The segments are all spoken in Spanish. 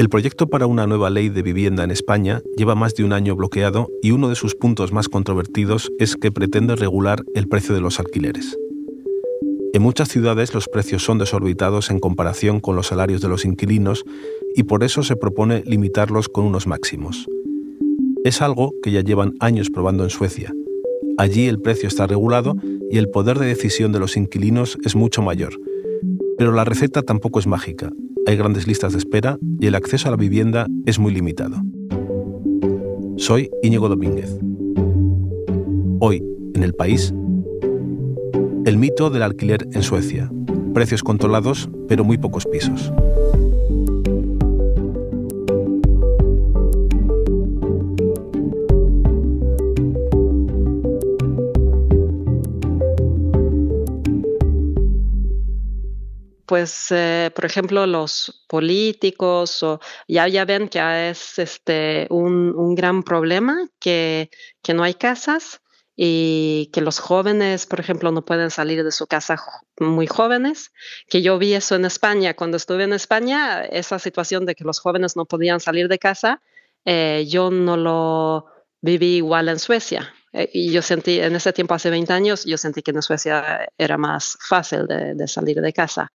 El proyecto para una nueva ley de vivienda en España lleva más de un año bloqueado y uno de sus puntos más controvertidos es que pretende regular el precio de los alquileres. En muchas ciudades los precios son desorbitados en comparación con los salarios de los inquilinos y por eso se propone limitarlos con unos máximos. Es algo que ya llevan años probando en Suecia. Allí el precio está regulado y el poder de decisión de los inquilinos es mucho mayor. Pero la receta tampoco es mágica hay grandes listas de espera y el acceso a la vivienda es muy limitado. Soy Íñigo Domínguez. Hoy, en el país, el mito del alquiler en Suecia. Precios controlados, pero muy pocos pisos. Pues, eh, por ejemplo, los políticos o, ya, ya ven que es este, un, gran problema que, que, no hay casas y que los jóvenes, por ejemplo, no pueden salir de su casa muy jóvenes, que yo vi eso en España. Cuando estuve en España, esa situación de que los jóvenes no podían salir de casa, eh, yo no lo viví igual en Suecia. Eh, y yo sentí, en ese tiempo, hace 20 años, yo sentí que en Suecia era más fácil de salir de casa.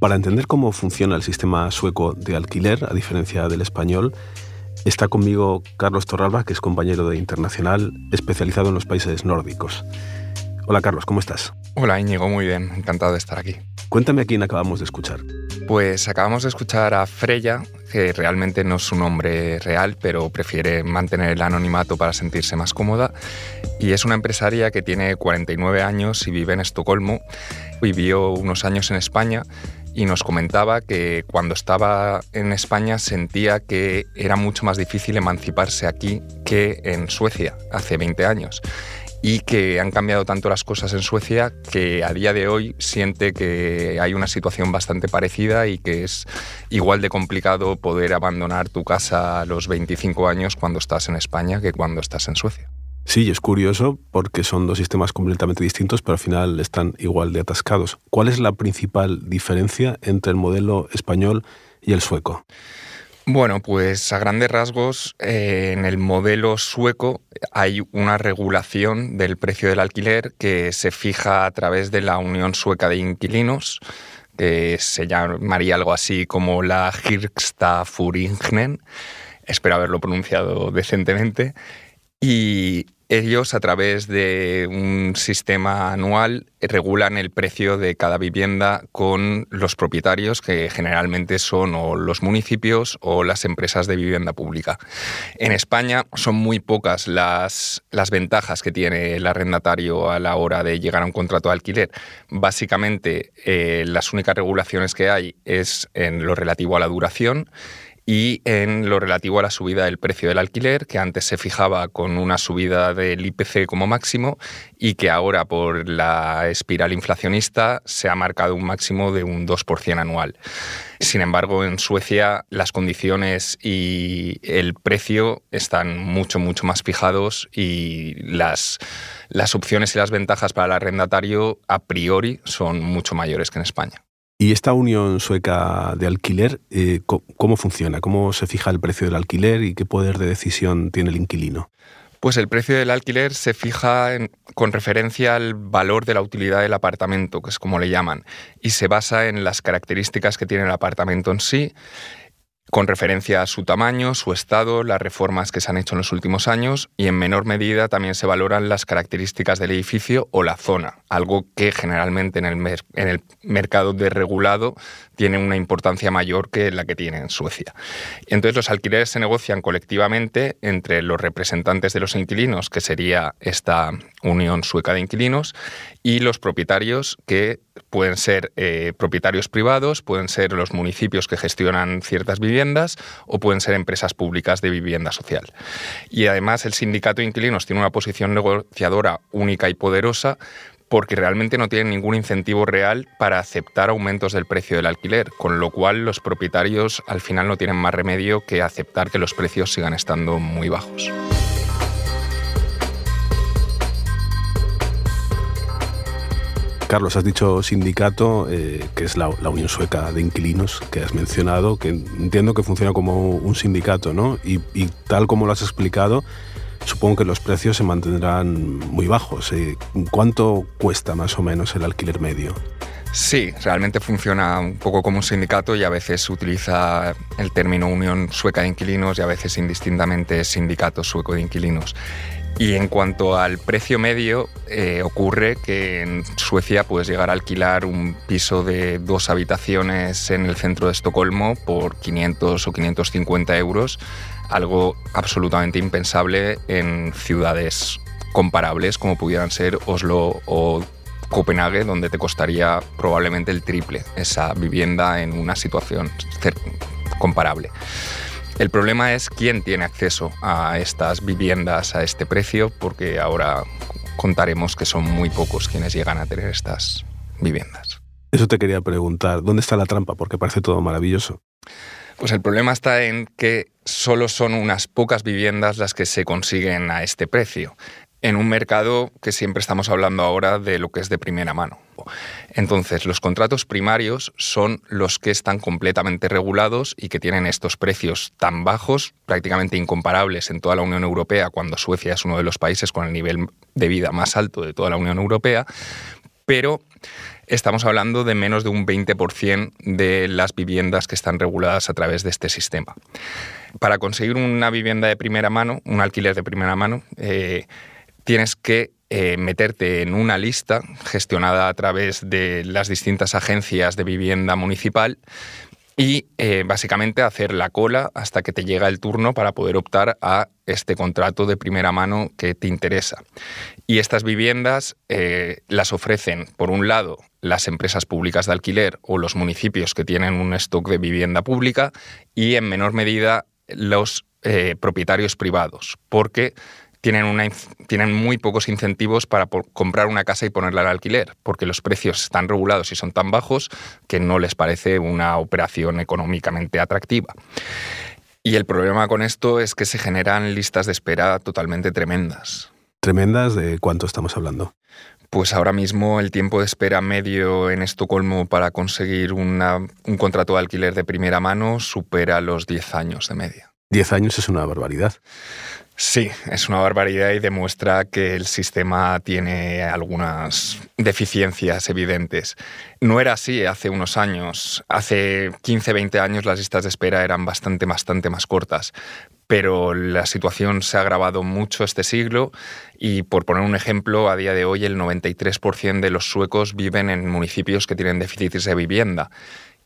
Para entender cómo funciona el sistema sueco de alquiler, a diferencia del español, está conmigo Carlos Torralba, que es compañero de Internacional, especializado en los países nórdicos. Hola Carlos, ¿cómo estás? Hola Íñigo, muy bien, encantado de estar aquí. Cuéntame a quién acabamos de escuchar. Pues acabamos de escuchar a Freya, que realmente no es su nombre real, pero prefiere mantener el anonimato para sentirse más cómoda. Y es una empresaria que tiene 49 años y vive en Estocolmo. Vivió unos años en España y nos comentaba que cuando estaba en España sentía que era mucho más difícil emanciparse aquí que en Suecia hace 20 años y que han cambiado tanto las cosas en Suecia que a día de hoy siente que hay una situación bastante parecida y que es igual de complicado poder abandonar tu casa a los 25 años cuando estás en España que cuando estás en Suecia. Sí, es curioso porque son dos sistemas completamente distintos, pero al final están igual de atascados. ¿Cuál es la principal diferencia entre el modelo español y el sueco? Bueno, pues a grandes rasgos, eh, en el modelo sueco hay una regulación del precio del alquiler que se fija a través de la Unión Sueca de Inquilinos, que se llamaría algo así como la Hirkstafuringen. Espero haberlo pronunciado decentemente. Y ellos, a través de un sistema anual, regulan el precio de cada vivienda con los propietarios, que generalmente son o los municipios o las empresas de vivienda pública. En España son muy pocas las, las ventajas que tiene el arrendatario a la hora de llegar a un contrato de alquiler. Básicamente, eh, las únicas regulaciones que hay es en lo relativo a la duración y en lo relativo a la subida del precio del alquiler, que antes se fijaba con una subida del IPC como máximo y que ahora por la espiral inflacionista se ha marcado un máximo de un 2% anual. Sin embargo, en Suecia las condiciones y el precio están mucho, mucho más fijados y las, las opciones y las ventajas para el arrendatario a priori son mucho mayores que en España. ¿Y esta unión sueca de alquiler, eh, cómo funciona? ¿Cómo se fija el precio del alquiler y qué poder de decisión tiene el inquilino? Pues el precio del alquiler se fija con referencia al valor de la utilidad del apartamento, que es como le llaman, y se basa en las características que tiene el apartamento en sí, con referencia a su tamaño, su estado, las reformas que se han hecho en los últimos años y en menor medida también se valoran las características del edificio o la zona, algo que generalmente en el, mercado desregulado tiene una importancia mayor que la que tiene en Suecia. Entonces los alquileres se negocian colectivamente entre los representantes de los inquilinos, que sería esta Unión Sueca de Inquilinos, y los propietarios que pueden ser eh, propietarios privados, pueden ser los municipios que gestionan ciertas viviendas o pueden ser empresas públicas de vivienda social. Y además el sindicato de inquilinos tiene una posición negociadora única y poderosa porque realmente no tienen ningún incentivo real para aceptar aumentos del precio del alquiler, con lo cual los propietarios al final no tienen más remedio que aceptar que los precios sigan estando muy bajos. Carlos, has dicho sindicato, eh, que es la, Unión Sueca de Inquilinos que has mencionado, que entiendo que funciona como un sindicato, ¿no? Y, tal como lo has explicado, supongo que los precios se mantendrán muy bajos. Eh, ¿Cuánto cuesta más o menos el alquiler medio? Sí, realmente funciona un poco como un sindicato y a veces utiliza el término Unión Sueca de Inquilinos y a veces indistintamente Sindicato Sueco de Inquilinos. Y en cuanto al precio medio, eh, ocurre que en Suecia puedes llegar a alquilar un piso de dos habitaciones en el centro de Estocolmo por 500 o 550 euros, algo absolutamente impensable en ciudades comparables como pudieran ser Oslo o Copenhague, donde te costaría probablemente el triple esa vivienda en una situación comparable. El problema es quién tiene acceso a estas viviendas a este precio, porque ahora contaremos que son muy pocos quienes llegan a tener estas viviendas. Eso te quería preguntar, ¿dónde está la trampa? Porque parece todo maravilloso. Pues el problema está en que solo son unas pocas viviendas las que se consiguen a este precio en un mercado que siempre estamos hablando ahora de lo que es de primera mano. Entonces, los contratos primarios son los que están completamente regulados y que tienen estos precios tan bajos, prácticamente incomparables en toda la Unión Europea, cuando Suecia es uno de los países con el nivel de vida más alto de toda la Unión Europea, pero estamos hablando de menos de un 20% de las viviendas que están reguladas a través de este sistema. Para conseguir una vivienda de primera mano, un alquiler de primera mano, eh, tienes que eh, meterte en una lista gestionada a través de las distintas agencias de vivienda municipal y eh, básicamente hacer la cola hasta que te llega el turno para poder optar a este contrato de primera mano que te interesa. Y estas viviendas eh, las ofrecen, por un lado, las empresas públicas de alquiler o los municipios que tienen un stock de vivienda pública y en menor medida los propietarios privados, porque tienen, una, tienen muy pocos incentivos para comprar una casa y ponerla al alquiler, porque los precios están regulados y son tan bajos que no les parece una operación económicamente atractiva. Y el problema con esto es que se generan listas de espera totalmente tremendas. ¿Tremendas? ¿De cuánto estamos hablando? Pues ahora mismo el tiempo de espera medio en Estocolmo para conseguir un contrato de alquiler de primera mano supera los 10 años de media. 10 años es una barbaridad. Sí, es una barbaridad y demuestra que el sistema tiene algunas deficiencias evidentes. No era así hace unos años. Hace 15, 20 años las listas de espera eran bastante, bastante más cortas. Pero la situación se ha agravado mucho este siglo y, por poner un ejemplo, a día de hoy el 93% de los suecos viven en municipios que tienen déficits de vivienda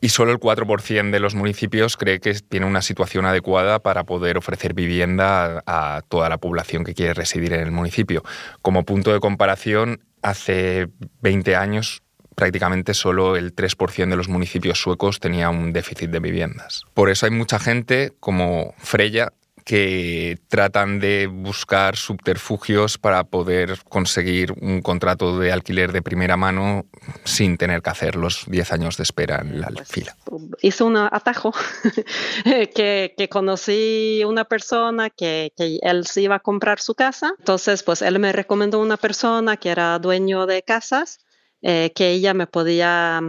y solo el 4% de los municipios cree que tiene una situación adecuada para poder ofrecer vivienda a, toda la población que quiere residir en el municipio. Como punto de comparación, hace 20 años prácticamente solo el 3% de los municipios suecos tenía un déficit de viviendas. Por eso hay mucha gente como Freya que tratan de buscar subterfugios para poder conseguir un contrato de alquiler de primera mano sin tener que hacer los 10 años de espera en la pues, fila. Hice un atajo que, que, conocí una persona que, que, él se iba a comprar su casa, entonces pues él me recomendó una persona que era dueño de casas, eh, que ella me podía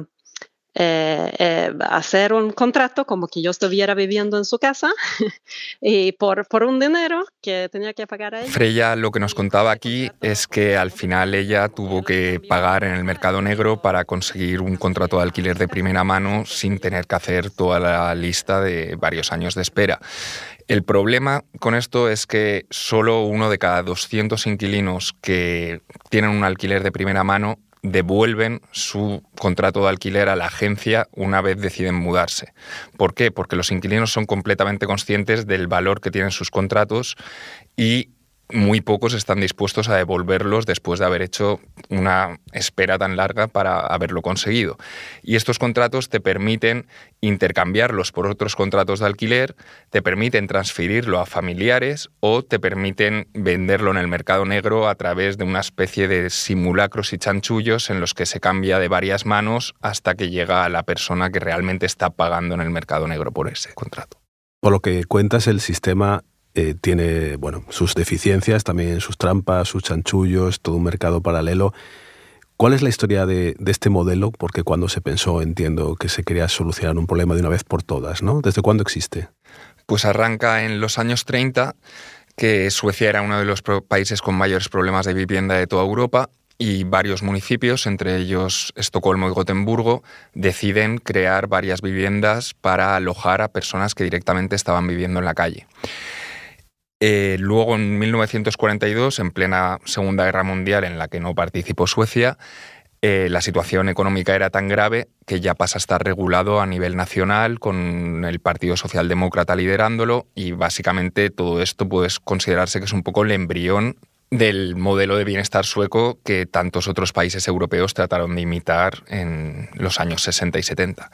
eh, eh, hacer un contrato como que yo estuviera viviendo en su casa y por, por un dinero que tenía que pagar a ella. Freya lo que nos contaba aquí es que al final ella tuvo que pagar en el mercado negro para conseguir un contrato de alquiler de primera mano sin tener que hacer toda la lista de varios años de espera. El problema con esto es que solo uno de cada 200 inquilinos que tienen un alquiler de primera mano devuelven su contrato de alquiler a la agencia una vez deciden mudarse. ¿Por qué? Porque los inquilinos son completamente conscientes del valor que tienen sus contratos y muy pocos están dispuestos a devolverlos después de haber hecho una espera tan larga para haberlo conseguido. Y estos contratos te permiten intercambiarlos por otros contratos de alquiler, te permiten transferirlo a familiares o te permiten venderlo en el mercado negro a través de una especie de simulacros y chanchullos en los que se cambia de varias manos hasta que llega a la persona que realmente está pagando en el mercado negro por ese contrato. Por lo que cuentas, el sistema eh, tiene bueno, sus deficiencias, también sus trampas, sus chanchullos, todo un mercado paralelo. ¿Cuál es la historia de, este modelo? Porque cuando se pensó, entiendo que se quería solucionar un problema de una vez por todas, ¿no? ¿Desde cuándo existe? Pues arranca en los años 30, que Suecia era uno de los países con mayores problemas de vivienda de toda Europa y varios municipios, entre ellos Estocolmo y Gotemburgo, deciden crear varias viviendas para alojar a personas que directamente estaban viviendo en la calle. Eh, luego, en 1942, en plena Segunda Guerra Mundial, en la que no participó Suecia, eh, la situación económica era tan grave que ya pasa a estar regulado a nivel nacional, con el Partido Socialdemócrata liderándolo, y básicamente todo esto puede considerarse que es un poco el embrión del modelo de bienestar sueco que tantos otros países europeos trataron de imitar en los años 60 y 70.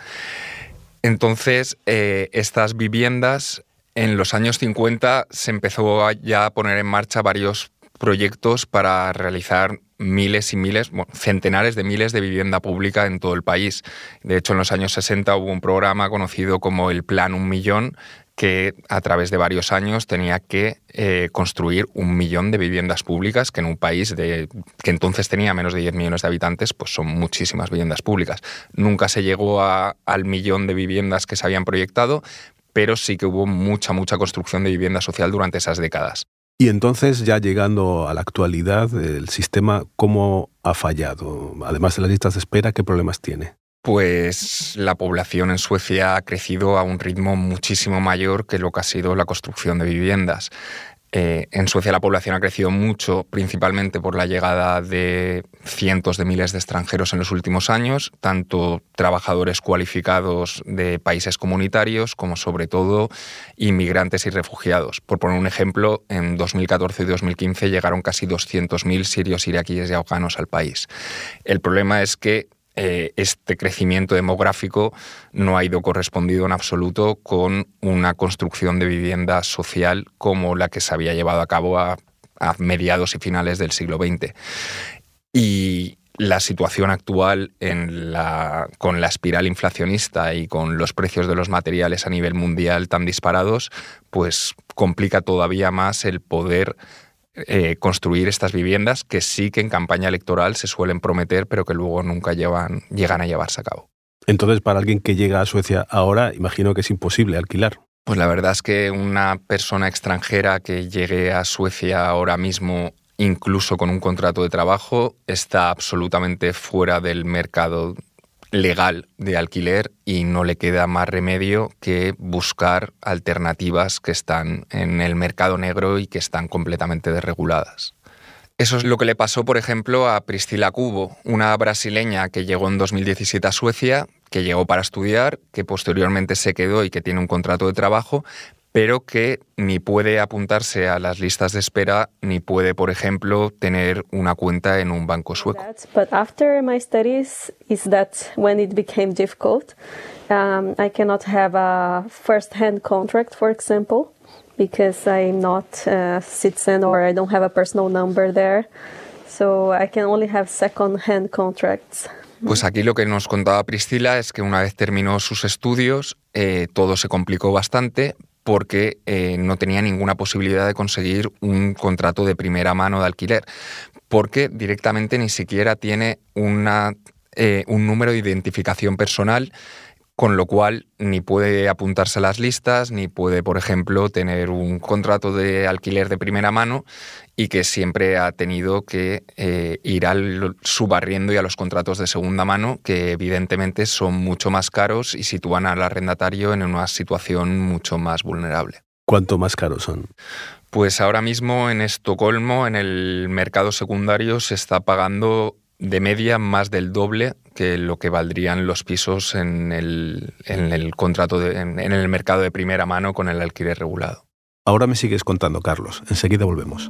Entonces, eh, estas viviendas en los años 50 se empezó ya a poner en marcha varios proyectos para realizar miles y miles, centenares de miles de vivienda pública en todo el país. De hecho, en los años 60 hubo un programa conocido como el Plan Un Millón, que a través de varios años tenía que eh, construir un millón de viviendas públicas, que en un país de, que entonces tenía menos de 10 millones de habitantes, pues son muchísimas viviendas públicas. Nunca se llegó al millón de viviendas que se habían proyectado, pero sí que hubo mucha, mucha construcción de vivienda social durante esas décadas. Y entonces, ya llegando a la actualidad, el sistema, ¿cómo ha fallado? Además de las listas de espera, ¿qué problemas tiene? Pues la población en Suecia ha crecido a un ritmo muchísimo mayor que lo que ha sido la construcción de viviendas. Eh, en Suecia la población ha crecido mucho, principalmente por la llegada de cientos de miles de extranjeros en los últimos años, tanto trabajadores cualificados de países comunitarios como sobre todo inmigrantes y refugiados. Por poner un ejemplo, en 2014 y 2015 llegaron casi 200.000 sirios, iraquíes y afganos al país. El problema es que eh, este crecimiento demográfico no ha ido correspondido en absoluto con una construcción de vivienda social como la que se había llevado a cabo a, mediados y finales del siglo XX. Y la situación actual con la espiral inflacionista y con los precios de los materiales a nivel mundial tan disparados, pues complica todavía más el poder eh, construir estas viviendas que sí que en campaña electoral se suelen prometer, pero que luego nunca llevan, llegan a llevarse a cabo. Entonces, para alguien que llega a Suecia ahora, imagino que es imposible alquilar. Pues la verdad es que una persona extranjera que llegue a Suecia ahora mismo, incluso con un contrato de trabajo, está absolutamente fuera del mercado legal de alquiler y no le queda más remedio que buscar alternativas que están en el mercado negro y que están completamente desreguladas. Eso es lo que le pasó, por ejemplo, a Priscila Cubo, una brasileña que llegó en 2017 a Suecia, que llegó para estudiar, que posteriormente se quedó y que tiene un contrato de trabajo, pero que ni puede apuntarse a las listas de espera ni puede, por ejemplo, tener una cuenta en un banco sueco. But after my studies is that when it became difficult, um, I cannot have a first-hand contract, for example, because I'm not a citizen or I don't have a personal number there. So I can only have second-hand contracts. Pues aquí lo que nos contaba Priscila es que una vez terminó sus estudios, eh, todo se complicó bastante, porque eh, no tenía ninguna posibilidad de conseguir un contrato de primera mano de alquiler, porque directamente ni siquiera tiene una, eh, un número de identificación personal con lo cual ni puede apuntarse a las listas, ni puede, por ejemplo, tener un contrato de alquiler de primera mano y que siempre ha tenido que eh, ir al subarriendo y a los contratos de segunda mano, que evidentemente son mucho más caros y sitúan al arrendatario en una situación mucho más vulnerable. ¿Cuánto más caros son? Pues ahora mismo en Estocolmo, en el mercado secundario, se está pagando de media más del doble que lo que valdrían los pisos en el, contrato en el mercado de primera mano con el alquiler regulado. Ahora me sigues contando, Carlos. Enseguida volvemos.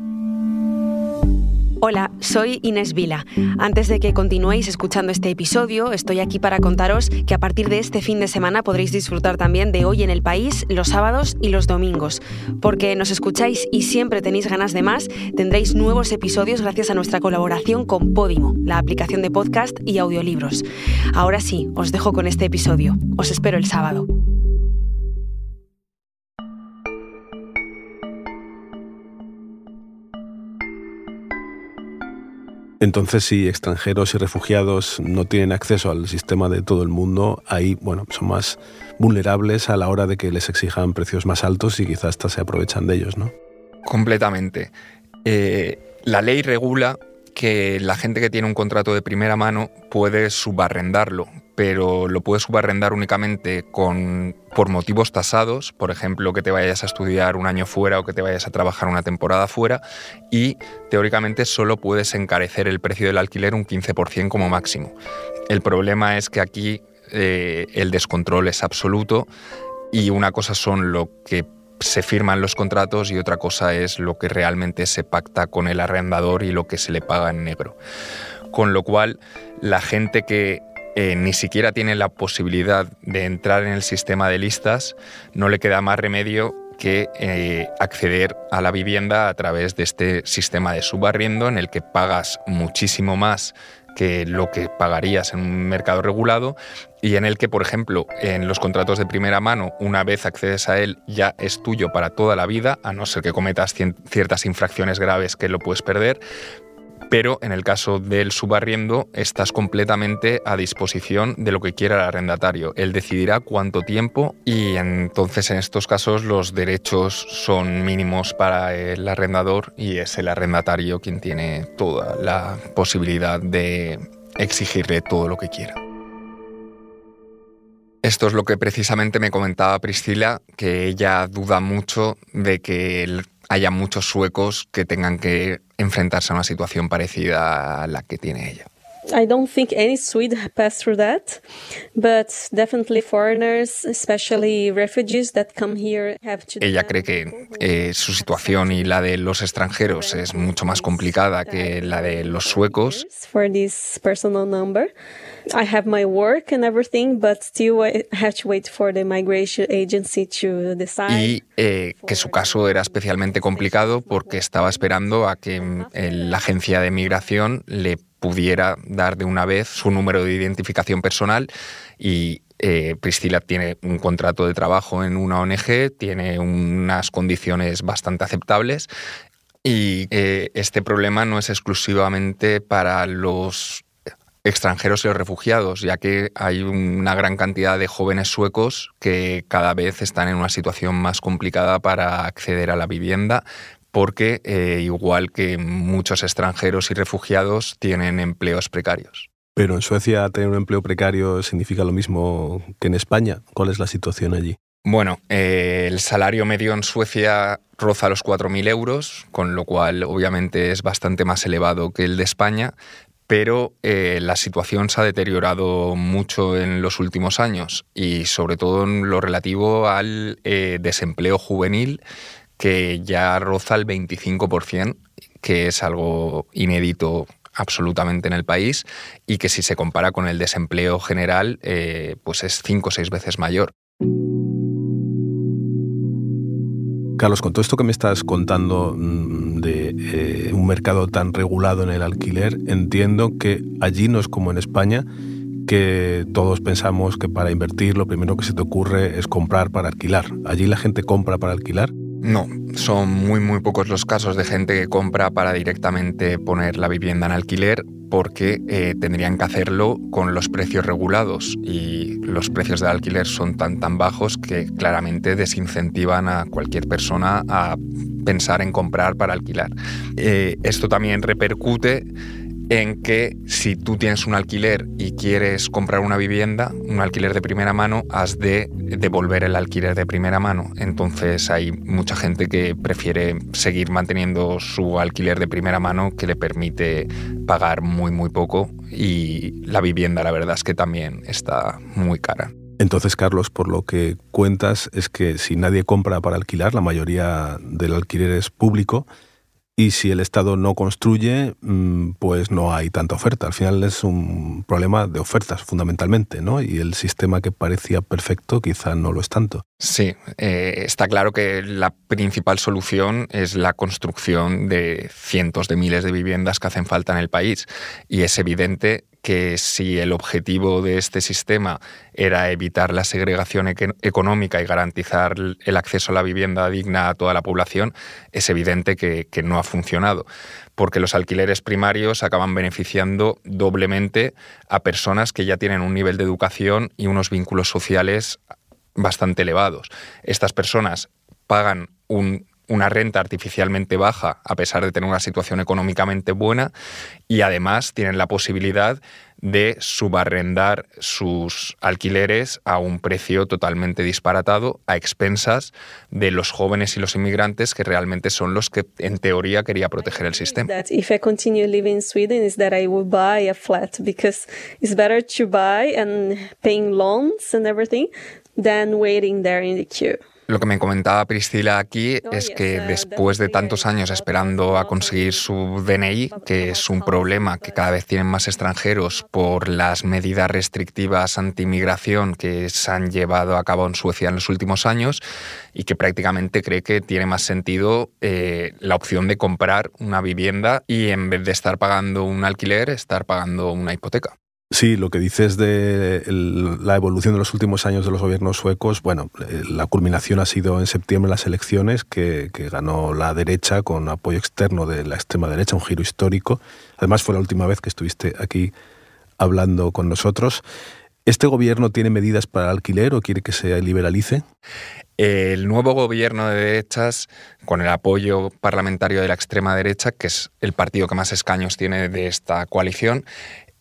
Hola, soy Inés Vila. Antes de que continuéis escuchando este episodio, estoy aquí para contaros que a partir de este fin de semana podréis disfrutar también de Hoy en el País los sábados y los domingos. Porque nos escucháis y siempre tenéis ganas de más, tendréis nuevos episodios gracias a nuestra colaboración con Podimo, la aplicación de podcast y audiolibros. Ahora sí, os dejo con este episodio. Os espero el sábado. Entonces, si extranjeros y refugiados no tienen acceso al sistema de todo el mundo, ahí, bueno, son más vulnerables a la hora de que les exijan precios más altos y quizás hasta se aprovechan de ellos, ¿no? Completamente. Eh, la ley regula que la gente que tiene un contrato de primera mano puede subarrendarlo, pero lo puedes subarrendar únicamente con, por motivos tasados, por ejemplo, que te vayas a estudiar un año fuera o que te vayas a trabajar una temporada fuera, y teóricamente solo puedes encarecer el precio del alquiler un 15% como máximo. El problema es que aquí eh, el descontrol es absoluto y una cosa son lo que se firman los contratos y otra cosa es lo que realmente se pacta con el arrendador y lo que se le paga en negro. Con lo cual, la gente que eh, ni siquiera tiene la posibilidad de entrar en el sistema de listas, no le queda más remedio que eh, acceder a la vivienda a través de este sistema de subarriendo en el que pagas muchísimo más que lo que pagarías en un mercado regulado y en el que, por ejemplo, en los contratos de primera mano, una vez accedes a él, ya es tuyo para toda la vida, a no ser que cometas ciertas infracciones graves que lo puedes perder, pero en el caso del subarriendo estás completamente a disposición de lo que quiera el arrendatario. Él decidirá cuánto tiempo y entonces en estos casos los derechos son mínimos para el arrendador y es el arrendatario quien tiene toda la posibilidad de exigirle todo lo que quiera. Esto es lo que precisamente me comentaba Priscila, que ella duda mucho de que el haya muchos suecos que tengan que enfrentarse a una situación parecida a la que tiene ella. I don't think any Swede passed through that, but definitely foreigners, especially refugees that come here, have to. Ella cree que eh, su situación y la de los extranjeros es mucho más complicada que la de los suecos. For this personal number. I have my work and everything, but still I have to wait for the migration agency to decide. Y eh, que su caso era especialmente complicado porque estaba esperando a que mm, la agencia de migración le pudiera dar de una vez su número de identificación personal y eh, Priscila tiene un contrato de trabajo en una ONG, tiene unas condiciones bastante aceptables y eh, este problema no es exclusivamente para los extranjeros y los refugiados, ya que hay una gran cantidad de jóvenes suecos que cada vez están en una situación más complicada para acceder a la vivienda, porque eh, igual que muchos extranjeros y refugiados tienen empleos precarios. Pero en Suecia tener un empleo precario significa lo mismo que en España. ¿Cuál es la situación allí? Bueno, eh, el salario medio en Suecia roza los 4.000 euros, con lo cual obviamente es bastante más elevado que el de España, pero eh, la situación se ha deteriorado mucho en los últimos años y sobre todo en lo relativo al eh, desempleo juvenil que ya roza el 25%, que es algo inédito absolutamente en el país y que si se compara con el desempleo general, eh, pues es cinco o seis veces mayor. Carlos, con todo esto que me estás contando mm, de eh, un mercado tan regulado en el alquiler, entiendo que allí no es como en España, que todos pensamos que para invertir lo primero que se te ocurre es comprar para alquilar. ¿Allí la gente compra para alquilar? No, son muy muy pocos los casos de gente que compra para directamente poner la vivienda en alquiler porque eh, tendrían que hacerlo con los precios regulados y los precios de alquiler son tan tan bajos que claramente desincentivan a cualquier persona a pensar en comprar para alquilar. Eh, esto también repercute en que si tú tienes un alquiler y quieres comprar una vivienda, un alquiler de primera mano, has de devolver el alquiler de primera mano. Entonces hay mucha gente que prefiere seguir manteniendo su alquiler de primera mano que le permite pagar muy muy poco y la vivienda la verdad es que también está muy cara. Entonces, Carlos, por lo que cuentas es que si nadie compra para alquilar, la mayoría del alquiler es público, y si el Estado no construye, mm, pues no hay tanta oferta. Al final es un problema de ofertas fundamentalmente, ¿no? Y el sistema que parecía perfecto quizá no lo es tanto. Sí, eh, está claro que la principal solución es la construcción de cientos de miles de viviendas que hacen falta en el país. Y es evidente que si el objetivo de este sistema era evitar la segregación económica y garantizar el acceso a la vivienda digna a toda la población, es evidente que, no ha funcionado, porque los alquileres primarios acaban beneficiando doblemente a personas que ya tienen un nivel de educación y unos vínculos sociales bastante elevados. Estas personas pagan un una renta artificialmente baja a pesar de tener una situación económicamente buena y además tienen la posibilidad de subarrendar sus alquileres a un precio totalmente disparatado a expensas de los jóvenes y los inmigrantes que realmente son los que en teoría quería proteger el sistema. If I continue living in Sweden is that I would buy a flat because it's better to buy and paying loans and everything than waiting there queue. Lo que me comentaba Priscila aquí es que después de tantos años esperando a conseguir su DNI, que es un problema que cada vez tienen más extranjeros por las medidas restrictivas anti-inmigración que se han llevado a cabo en Suecia en los últimos años, y que prácticamente cree que tiene más sentido eh, la opción de comprar una vivienda y en vez de estar pagando un alquiler, estar pagando una hipoteca. Sí, lo que dices de la evolución de los últimos años de los gobiernos suecos, bueno, eh, la culminación ha sido en septiembre las elecciones que, ganó la derecha con apoyo externo de la extrema derecha, un giro histórico. Además fue la última vez que estuviste aquí hablando con nosotros. ¿Este gobierno tiene medidas para el alquiler o quiere que se liberalice? El nuevo gobierno de derechas, con el apoyo parlamentario de la extrema derecha, que es el partido que más escaños tiene de esta coalición,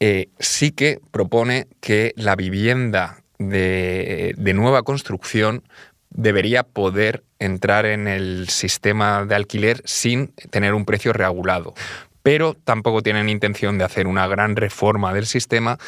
eh, sí que propone que la vivienda de, nueva construcción debería poder entrar en el sistema de alquiler sin tener un precio regulado. Pero tampoco tienen intención de hacer una gran reforma del sistema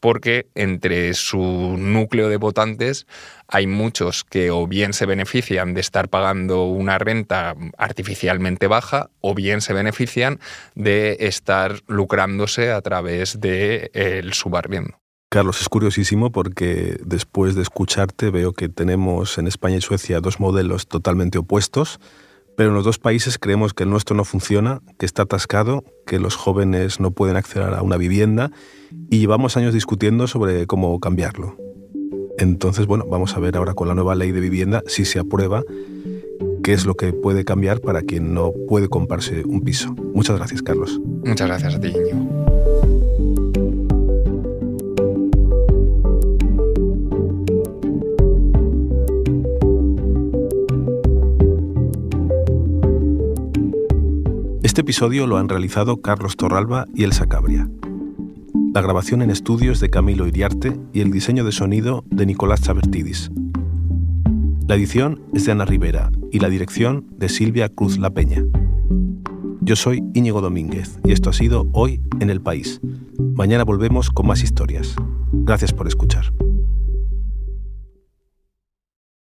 porque entre su núcleo de votantes hay muchos que o bien se benefician de estar pagando una renta artificialmente baja o bien se benefician de estar lucrándose a través del de, subarriendo. Carlos, es curiosísimo porque después de escucharte veo que tenemos en España y Suecia dos modelos totalmente opuestos pero en los dos países creemos que el nuestro no funciona, que está atascado, que los jóvenes no pueden acceder a una vivienda y llevamos años discutiendo sobre cómo cambiarlo. Entonces, bueno, vamos a ver ahora con la nueva ley de vivienda si se aprueba qué es lo que puede cambiar para quien no puede comprarse un piso. Muchas gracias, Carlos. Muchas gracias a Este episodio lo han realizado Carlos Torralba y Elsa Cabria. La grabación en estudios de Camilo Iriarte y el diseño de sonido de Nicolás Chabertidis. La edición es de Ana Rivera y la dirección de Silvia Cruz La Peña. Yo soy Íñigo Domínguez y esto ha sido Hoy en el País. Mañana volvemos con más historias. Gracias por escuchar.